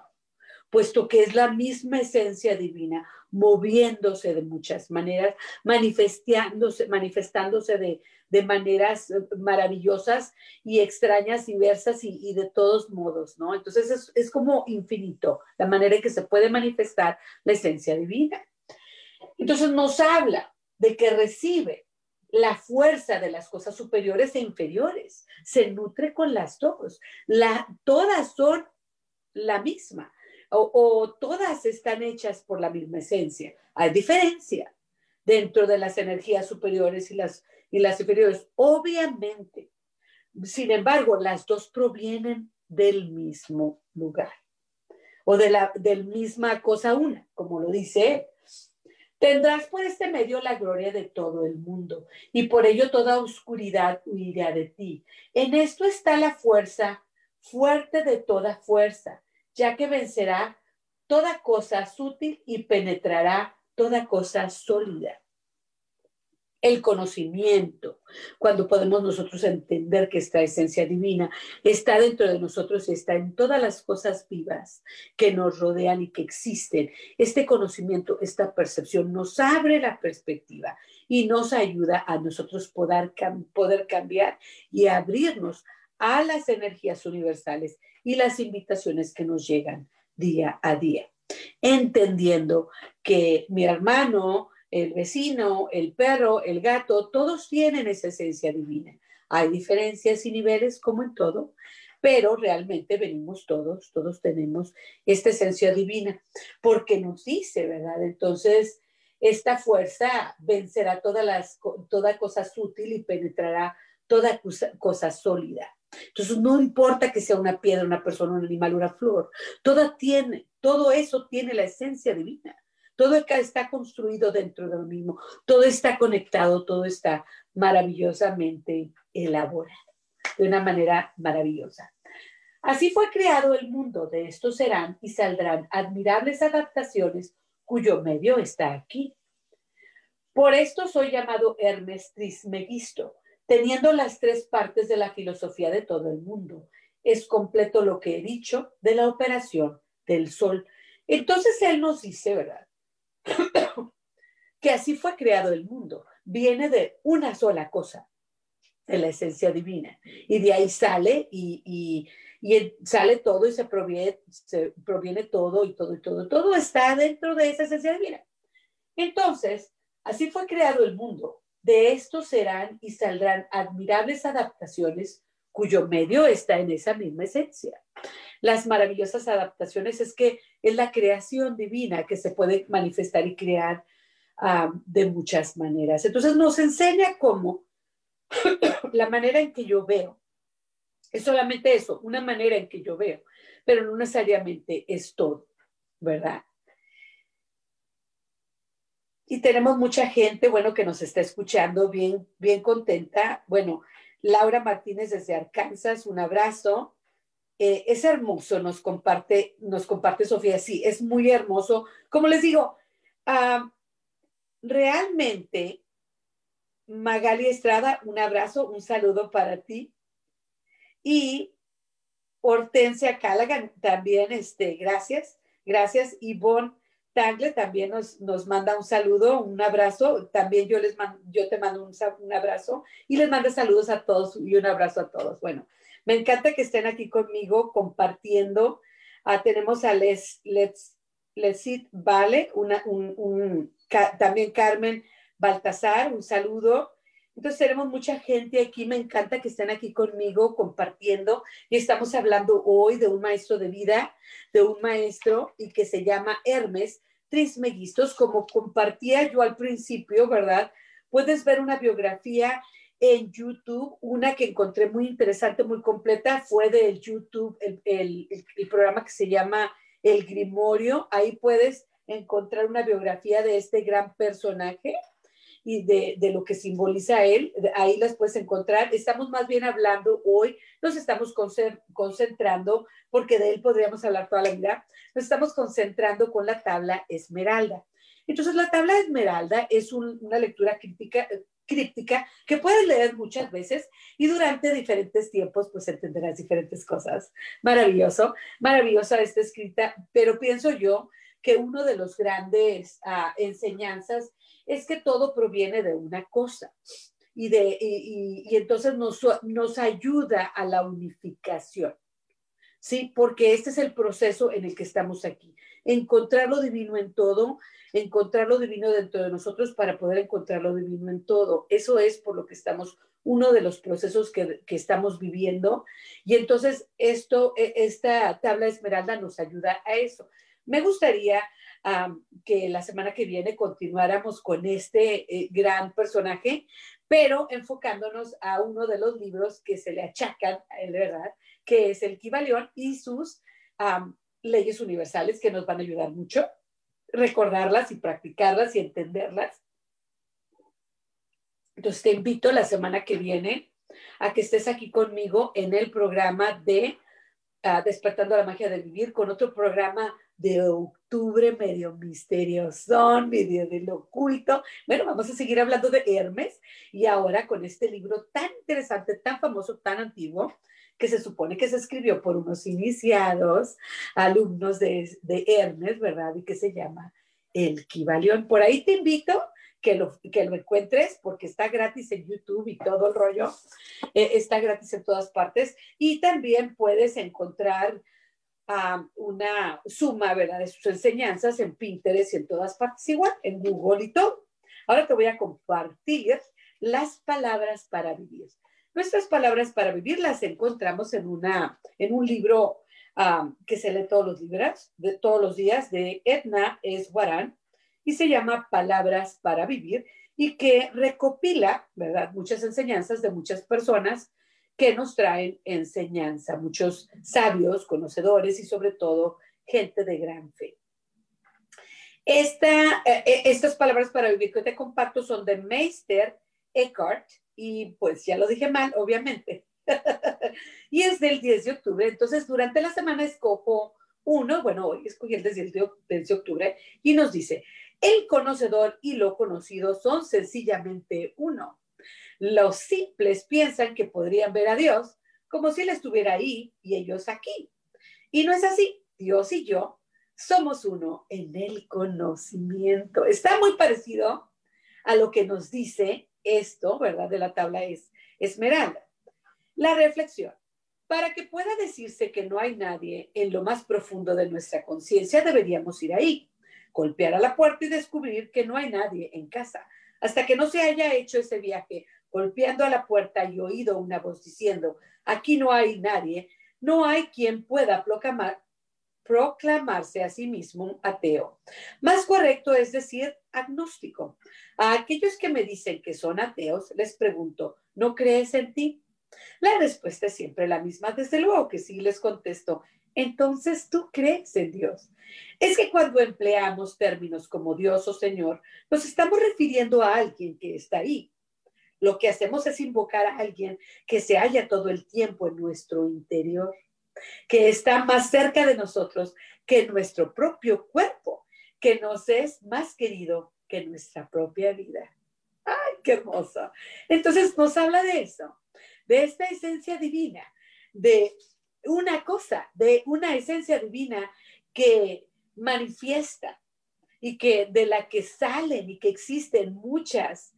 Speaker 1: puesto que es la misma esencia divina, moviéndose de muchas maneras, manifestándose, manifestándose de, de maneras eh, maravillosas y extrañas, diversas y, de todos modos, ¿no? Entonces es, es como infinito la manera en que se puede manifestar la esencia divina. Entonces nos habla de que recibe la fuerza de las cosas superiores e inferiores. Se nutre con las dos. La, todas son la misma o, todas están hechas por la misma esencia. Hay diferencia dentro de las energías superiores y las, y las inferiores, obviamente. Sin embargo, las dos provienen del mismo lugar o de la del misma cosa una, como lo dice él. Tendrás por este medio la gloria de todo el mundo, y por ello toda oscuridad huirá de ti. En esto está la fuerza, fuerte de toda fuerza, ya que vencerá toda cosa sutil y penetrará toda cosa sólida el conocimiento, cuando podemos nosotros entender que esta esencia divina está dentro de nosotros y está en todas las cosas vivas que nos rodean y que existen. Este conocimiento, esta percepción nos abre la perspectiva y nos ayuda a nosotros poder, poder cambiar y abrirnos a las energías universales y las invitaciones que nos llegan día a día, entendiendo que mi hermano, el vecino, el perro, el gato, todos tienen esa esencia divina. Hay diferencias y niveles como en todo, pero realmente venimos todos, todos tenemos esta esencia divina, porque nos dice, ¿verdad? Entonces, esta fuerza vencerá todas las, toda cosa sutil y penetrará toda cosa, cosa sólida. Entonces, no importa que sea una piedra, una persona, un animal, una flor, todo, tiene, todo eso tiene la esencia divina. Todo está construido dentro de lo mismo, todo está conectado, todo está maravillosamente elaborado, de una manera maravillosa. Así fue creado el mundo, de esto serán y saldrán admirables adaptaciones cuyo medio está aquí. Por esto soy llamado Hermes Trismegisto, teniendo las tres partes de la filosofía de todo el mundo. Es completo lo que he dicho de la operación del sol. Entonces él nos dice, ¿verdad? que así fue creado el mundo. Viene de una sola cosa, de la esencia divina. Y de ahí sale y, y sale todo y se proviene, se proviene todo y todo y todo. Todo está dentro de esa esencia divina. Entonces, así fue creado el mundo. De esto serán y saldrán admirables adaptaciones cuyo medio está en esa misma esencia. Las maravillosas adaptaciones es que es la creación divina que se puede manifestar y crear ah, de muchas maneras. Entonces nos enseña cómo la manera en que yo veo es solamente eso, una manera en que yo veo, pero no necesariamente es todo, ¿verdad? Y tenemos mucha gente, bueno, que nos está escuchando bien, bien contenta. Bueno, Laura Martínez desde Arkansas, un abrazo. Eh, es hermoso, nos comparte, nos comparte Sofía, sí, es muy hermoso. Como les digo, ah, realmente, Magali Estrada, un abrazo, un saludo para ti. Y Hortensia Callaghan también, este, gracias, gracias. Yvonne Tangle también nos, nos manda un saludo, un abrazo. También yo les mando, yo te mando un, un, abrazo y les mando saludos a todos y un abrazo a todos. Bueno, me encanta que estén aquí conmigo compartiendo. Ah, tenemos a Les, Les, Lesit Vale, una, un, un, también Carmen Baltasar, un saludo. Entonces tenemos mucha gente aquí, me encanta que estén aquí conmigo compartiendo y estamos hablando hoy de un maestro de vida, de un maestro y que se llama Hermes Trismegistos, como compartía yo al principio, ¿verdad? Puedes ver una biografía en YouTube, una que encontré muy interesante, muy completa, fue del YouTube, el, el, el programa que se llama El Grimorio, ahí puedes encontrar una biografía de este gran personaje y de, de, lo que simboliza él, ahí las puedes encontrar. Estamos más bien hablando hoy, nos estamos concentrando, porque de él podríamos hablar toda la vida, nos estamos concentrando con la tabla esmeralda. Entonces, la tabla esmeralda es una lectura crítica, críptica que puedes leer muchas veces y durante diferentes tiempos pues entenderás diferentes cosas. Maravilloso, maravillosa esta escrita, pero pienso yo que uno de los grandes uh, enseñanzas es que todo proviene de una cosa y, de, y, entonces nos, nos ayuda a la unificación. ¿sí? Porque este es el proceso en el que estamos aquí. Encontrar lo divino en todo, encontrar lo divino dentro de nosotros para poder encontrar lo divino en todo. Eso es por lo que estamos, uno de los procesos que, que estamos viviendo. Y entonces esto, e, esta tabla esmeralda nos ayuda a eso. Me gustaría que la semana que viene continuáramos con este eh, gran personaje, pero enfocándonos a uno de los libros que se le achacan a él, ¿verdad? Que es el Kibalión y sus leyes universales que nos van a ayudar mucho, recordarlas y practicarlas y entenderlas. Entonces te invito la semana que viene a que estés aquí conmigo en el programa de uh, Despertando la Magia de Vivir con otro programa de octubre medio misterioso, medio del oculto. Bueno, vamos a seguir hablando de Hermes y ahora con este libro tan interesante, tan famoso, tan antiguo, que se supone que se escribió por unos iniciados, alumnos de, de Hermes, ¿verdad? Y que se llama El Kibalión. Por ahí te invito que lo, que lo encuentres porque está gratis en YouTube y todo el rollo. Eh, está gratis en todas partes. Y también puedes encontrar una suma, ¿verdad? De sus enseñanzas en Pinterest y en todas partes, igual en Google y todo. Ahora te voy a compartir las palabras para vivir. Nuestras palabras para vivir las encontramos en, una, en un libro que se lee todos los días, de todos los días, de Edna Esguarán, y se llama Palabras para Vivir y que recopila, ¿verdad? Muchas enseñanzas de muchas personas que nos traen enseñanza, muchos sabios, conocedores y sobre todo gente de gran fe. Esta, eh, eh, estas palabras para vivir que te comparto son de Meister Eckhart y pues ya lo dije mal, obviamente. y es del 10 de octubre, entonces durante la semana escojo uno, bueno, hoy escogí el 10 de octubre y nos dice, el conocedor y lo conocido son sencillamente uno. Los simples piensan que podrían ver a Dios como si Él estuviera ahí y ellos aquí. Y no es así. Dios y yo somos uno en el conocimiento. Está muy parecido a lo que nos dice esto, ¿verdad? De la tabla es Esmeralda. La reflexión. Para que pueda decirse que no hay nadie en lo más profundo de nuestra conciencia, deberíamos ir ahí golpear a la puerta y descubrir que no hay nadie en casa. Hasta que no se haya hecho ese viaje, golpeando a la puerta y oído una voz diciendo, aquí no hay nadie, no hay quien pueda proclamar, proclamarse a sí mismo ateo. Más correcto es decir agnóstico. A aquellos que me dicen que son ateos, les pregunto, ¿no crees en ti? La respuesta es siempre la misma. Desde luego que sí, les contesto, entonces tú crees en Dios. Es que cuando empleamos términos como Dios o Señor, nos estamos refiriendo a alguien que está ahí. Lo que hacemos es invocar a alguien que se halla todo el tiempo en nuestro interior, que está más cerca de nosotros que nuestro propio cuerpo, que nos es más querido que nuestra propia vida. ¡Ay, qué hermoso! Entonces nos habla de eso, de esta esencia divina, de una cosa, de una esencia divina que manifiesta y que de la que salen y que existen muchas,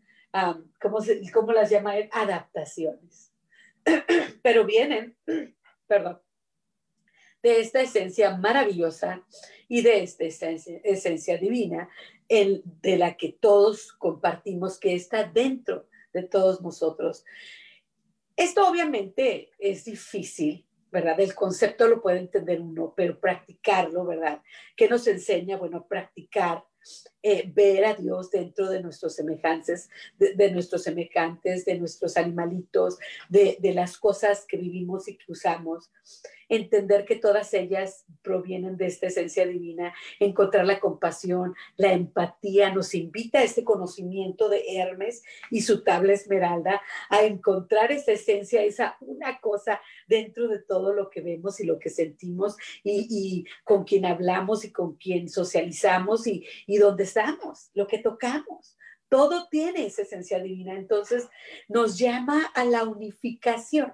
Speaker 1: ¿cómo, ¿cómo, las llama él? Adaptaciones. Pero vienen, perdón, de esta esencia maravillosa y de esta esencia, esencia divina el, de la que todos compartimos, que está dentro de todos nosotros. Esto obviamente es difícil ¿verdad? El concepto lo puede entender uno, pero practicarlo, ¿verdad? ¿Qué nos enseña? Bueno, practicar eh, ver a Dios dentro de nuestros semejantes, de, nuestros semejantes, de nuestros animalitos, de, de, las cosas que vivimos y que usamos. Entender que todas ellas provienen de esta esencia divina, encontrar la compasión, la empatía, nos invita a este conocimiento de Hermes y su tabla esmeralda, a encontrar esa esencia, esa una cosa dentro de todo lo que vemos y lo que sentimos y, y con quien hablamos y con quien socializamos y, y donde lo que tocamos. Todo tiene esa esencia divina. Entonces nos llama a la unificación,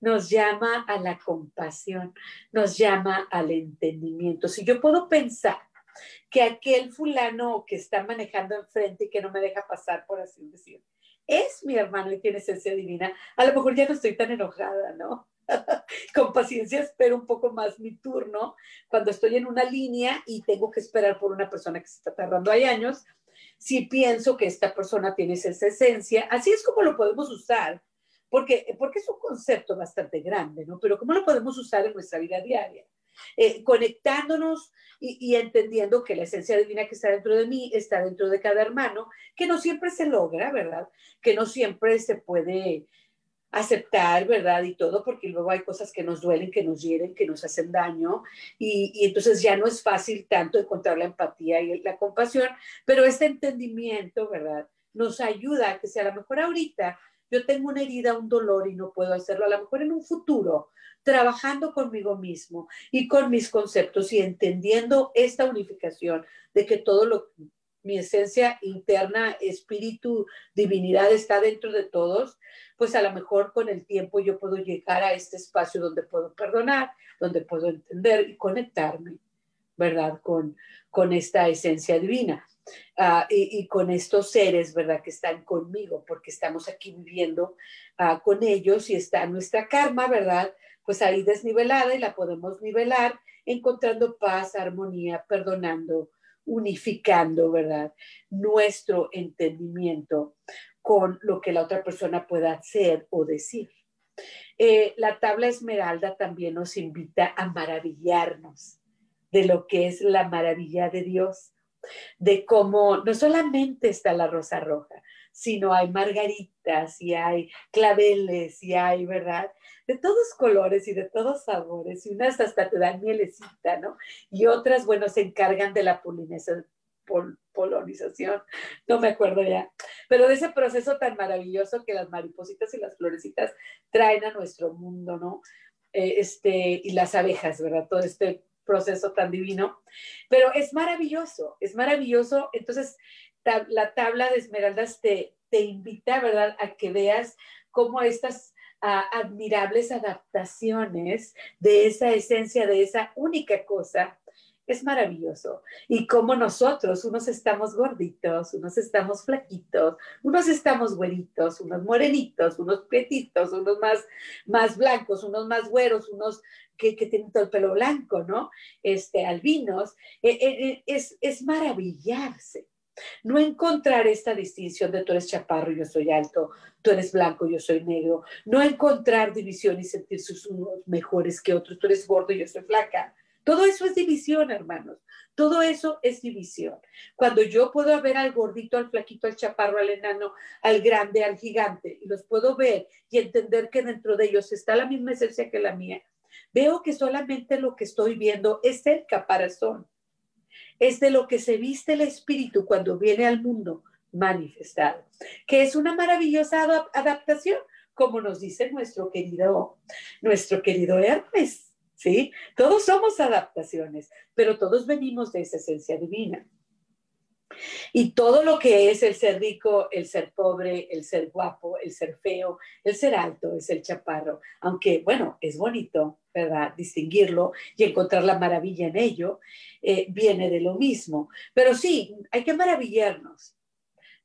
Speaker 1: nos llama a la compasión, nos llama al entendimiento. Si yo puedo pensar que aquel fulano que está manejando enfrente y que no me deja pasar, por así decir, es mi hermano y tiene esencia divina, a lo mejor ya no estoy tan enojada, ¿no? Con paciencia espero un poco más mi turno cuando estoy en una línea y tengo que esperar por una persona que se está tardando hay años. Si pienso que esta persona tiene esa esencia, así es como lo podemos usar, porque, porque es un concepto bastante grande, ¿no? Pero ¿cómo lo podemos usar en nuestra vida diaria? Eh, conectándonos y, y, entendiendo que la esencia divina que está dentro de mí está dentro de cada hermano, que no siempre se logra, ¿verdad? Que no siempre se puede aceptar, ¿verdad? Y todo, porque luego hay cosas que nos duelen, que nos hieren, que nos hacen daño, y, entonces ya no es fácil tanto encontrar la empatía y la compasión, pero este entendimiento, ¿verdad? Nos ayuda a que si a lo mejor ahorita yo tengo una herida, un dolor y no puedo hacerlo, a lo mejor en un futuro, trabajando conmigo mismo y con mis conceptos y entendiendo esta unificación de que todo lo mi esencia interna, espíritu, divinidad está dentro de todos, pues a lo mejor con el tiempo yo puedo llegar a este espacio donde puedo perdonar, donde puedo entender y conectarme, ¿verdad? Con, con esta esencia divina. Ah, y, con estos seres, ¿verdad? Que están conmigo, porque estamos aquí viviendo ah, con ellos y está nuestra karma, ¿verdad? Pues ahí desnivelada y la podemos nivelar encontrando paz, armonía, perdonando, unificando, ¿verdad? Nuestro entendimiento con lo que la otra persona pueda hacer o decir. Eh, la tabla esmeralda también nos invita a maravillarnos de lo que es la maravilla de Dios de cómo no solamente está la rosa roja, sino hay margaritas y hay claveles y hay, ¿verdad? De todos colores y de todos sabores, y unas hasta te dan mielecita, ¿no? Y otras, bueno, se encargan de la polinización, polonización, no me acuerdo ya, pero de ese proceso tan maravilloso que las maripositas y las florecitas traen a nuestro mundo, ¿no? Eh, este, y las abejas, ¿verdad? Todo este proceso tan divino, pero es maravilloso, es maravilloso. Entonces, la tabla de esmeraldas te, te invita, ¿verdad?, a que veas cómo estas ah, admirables adaptaciones de esa esencia, de esa única cosa, es maravilloso. Y como nosotros, unos estamos gorditos, unos estamos flaquitos, unos estamos güeritos, unos morenitos, unos petitos, unos más, más blancos, unos más güeros, unos que, tienen todo el pelo blanco, ¿no? Este, albinos. Eh, eh, eh, es, es maravillarse. No encontrar esta distinción de tú eres chaparro, yo soy alto, tú eres blanco, yo soy negro. No encontrar división y sentirse unos mejores que otros, tú eres gordo yo soy flaca. Todo eso es división, hermanos. Todo eso es división. Cuando yo puedo ver al gordito, al flaquito, al chaparro, al enano, al grande, al gigante, y los puedo ver y entender que dentro de ellos está la misma esencia que la mía, veo que solamente lo que estoy viendo es el caparazón. Es de lo que se viste el espíritu cuando viene al mundo manifestado, que es una maravillosa adaptación, como nos dice nuestro querido, nuestro querido Hermes. ¿sí? Todos somos adaptaciones, pero todos venimos de esa esencia divina. Y todo lo que es el ser rico, el ser pobre, el ser guapo, el ser feo, el ser alto, es el chaparro. Aunque, bueno, es bonito, ¿verdad? Distinguirlo y encontrar la maravilla en ello, eh, viene de lo mismo. Pero sí, hay que maravillarnos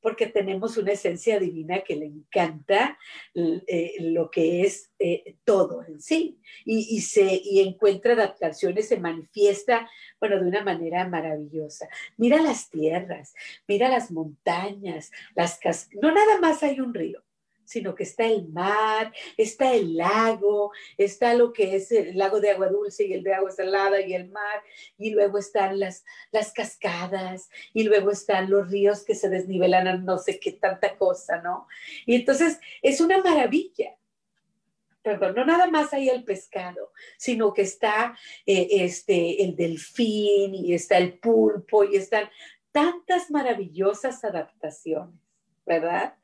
Speaker 1: porque tenemos una esencia divina que le encanta eh, lo que es eh, todo en sí y, se, y encuentra adaptaciones, se manifiesta, bueno, de una manera maravillosa. Mira las tierras, mira las montañas, las cascadas, no nada más hay un río, sino que está el mar, está el lago, está lo que es el lago de agua dulce y el de agua salada y el mar, y luego están las, las cascadas, y luego están los ríos que se desnivelan a no sé qué tanta cosa, ¿no? Y entonces es una maravilla. Perdón, no nada más hay el pescado, sino que está eh, este, el delfín y está el pulpo y están tantas maravillosas adaptaciones. ¿Verdad?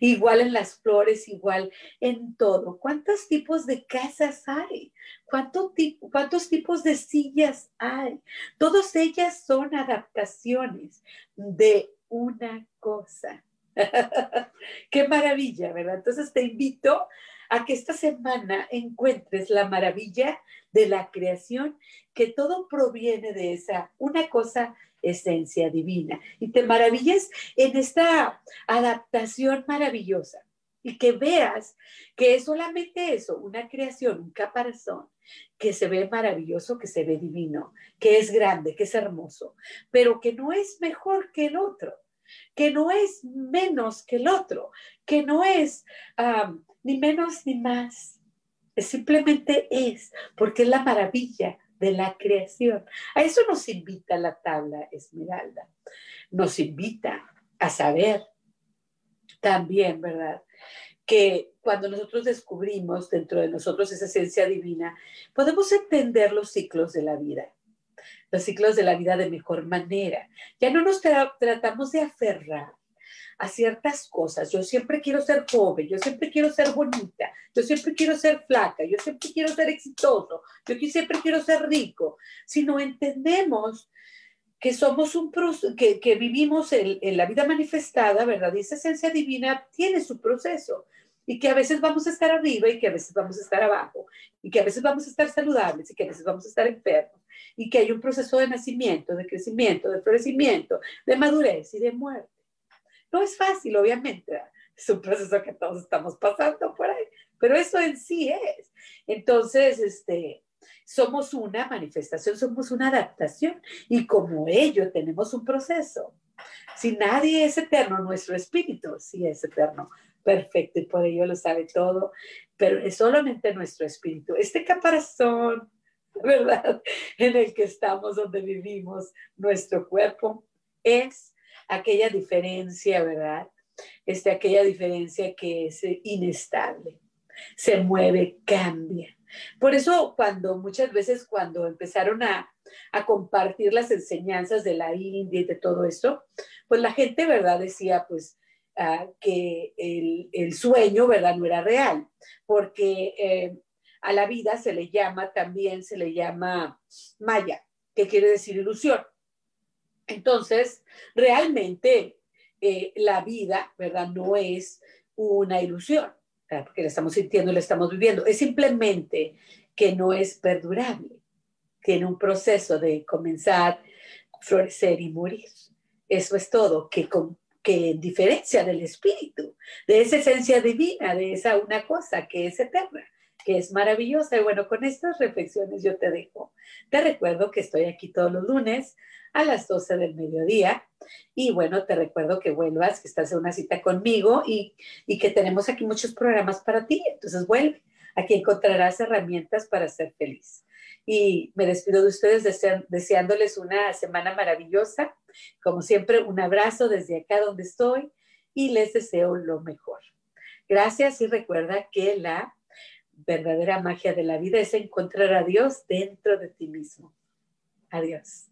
Speaker 1: Igual en las flores, igual en todo. ¿Cuántos tipos de casas hay? ¿Cuántos tipos de sillas hay? Todas ellas son adaptaciones de una cosa. Qué maravilla, ¿verdad? Entonces te invito a que esta semana encuentres la maravilla de la creación, que todo proviene de esa, una cosa esencia divina. Y te maravilles en esta adaptación maravillosa y que veas que es solamente eso, una creación, un caparazón, que se ve maravilloso, que se ve divino, que es grande, que es hermoso, pero que no es mejor que el otro, que no es menos que el otro, que no es ni menos ni más, simplemente es, porque es la maravilla de la creación. A eso nos invita la tabla Esmeralda. Nos invita a saber también, ¿verdad? Que cuando nosotros descubrimos dentro de nosotros esa esencia divina, podemos entender los ciclos de la vida, los ciclos de la vida de mejor manera. Ya no nos tratamos de aferrar a ciertas cosas. Yo siempre quiero ser joven, yo siempre quiero ser bonita, yo siempre quiero ser flaca, yo siempre quiero ser exitoso, yo siempre quiero ser rico. Si no entendemos que somos un que, que vivimos en, en, la vida manifestada, ¿verdad? Y esa esencia divina tiene su proceso y que a veces vamos a estar arriba y que a veces vamos a estar abajo y que a veces vamos a estar saludables y que a veces vamos a estar enfermos y que hay un proceso de nacimiento, de crecimiento, de florecimiento, de madurez y de muerte. No es fácil, obviamente, es un proceso que todos estamos pasando por ahí, pero eso en sí es. Entonces, este, somos una manifestación, somos una adaptación y como ello tenemos un proceso. Si nadie es eterno, nuestro espíritu sí es eterno, perfecto, y por ello lo sabe todo, pero es solamente nuestro espíritu. Este caparazón, ¿verdad? En el que estamos, donde vivimos, nuestro cuerpo, es aquella diferencia, ¿verdad? Este, aquella diferencia que es inestable, se mueve, cambia. Por eso cuando muchas veces cuando empezaron a, compartir las enseñanzas de la India y de todo esto, pues la gente, ¿verdad? Decía pues ah, que el, sueño, ¿verdad? No era real, porque eh, a la vida se le llama también, se le llama maya, que quiere decir ilusión. Entonces, realmente eh, la vida, ¿verdad? No es una ilusión, porque la estamos sintiendo, la estamos viviendo. Es simplemente que no es perdurable. Tiene un proceso de comenzar, florecer y morir. Eso es todo, que, con, que en diferencia del espíritu, de esa esencia divina, de esa una cosa que es eterna, que es maravillosa. Y bueno, con estas reflexiones yo te dejo. Te recuerdo que estoy aquí todos los lunes a las 12 del mediodía. Y bueno, te recuerdo que vuelvas, que estás en una cita conmigo y, y que tenemos aquí muchos programas para ti. Entonces vuelve. Aquí encontrarás herramientas para ser feliz. Y me despido de ustedes deseándoles una semana maravillosa. Como siempre, un abrazo desde acá donde estoy y les deseo lo mejor. Gracias y recuerda que la verdadera magia de la vida es encontrar a Dios dentro de ti mismo. Adiós.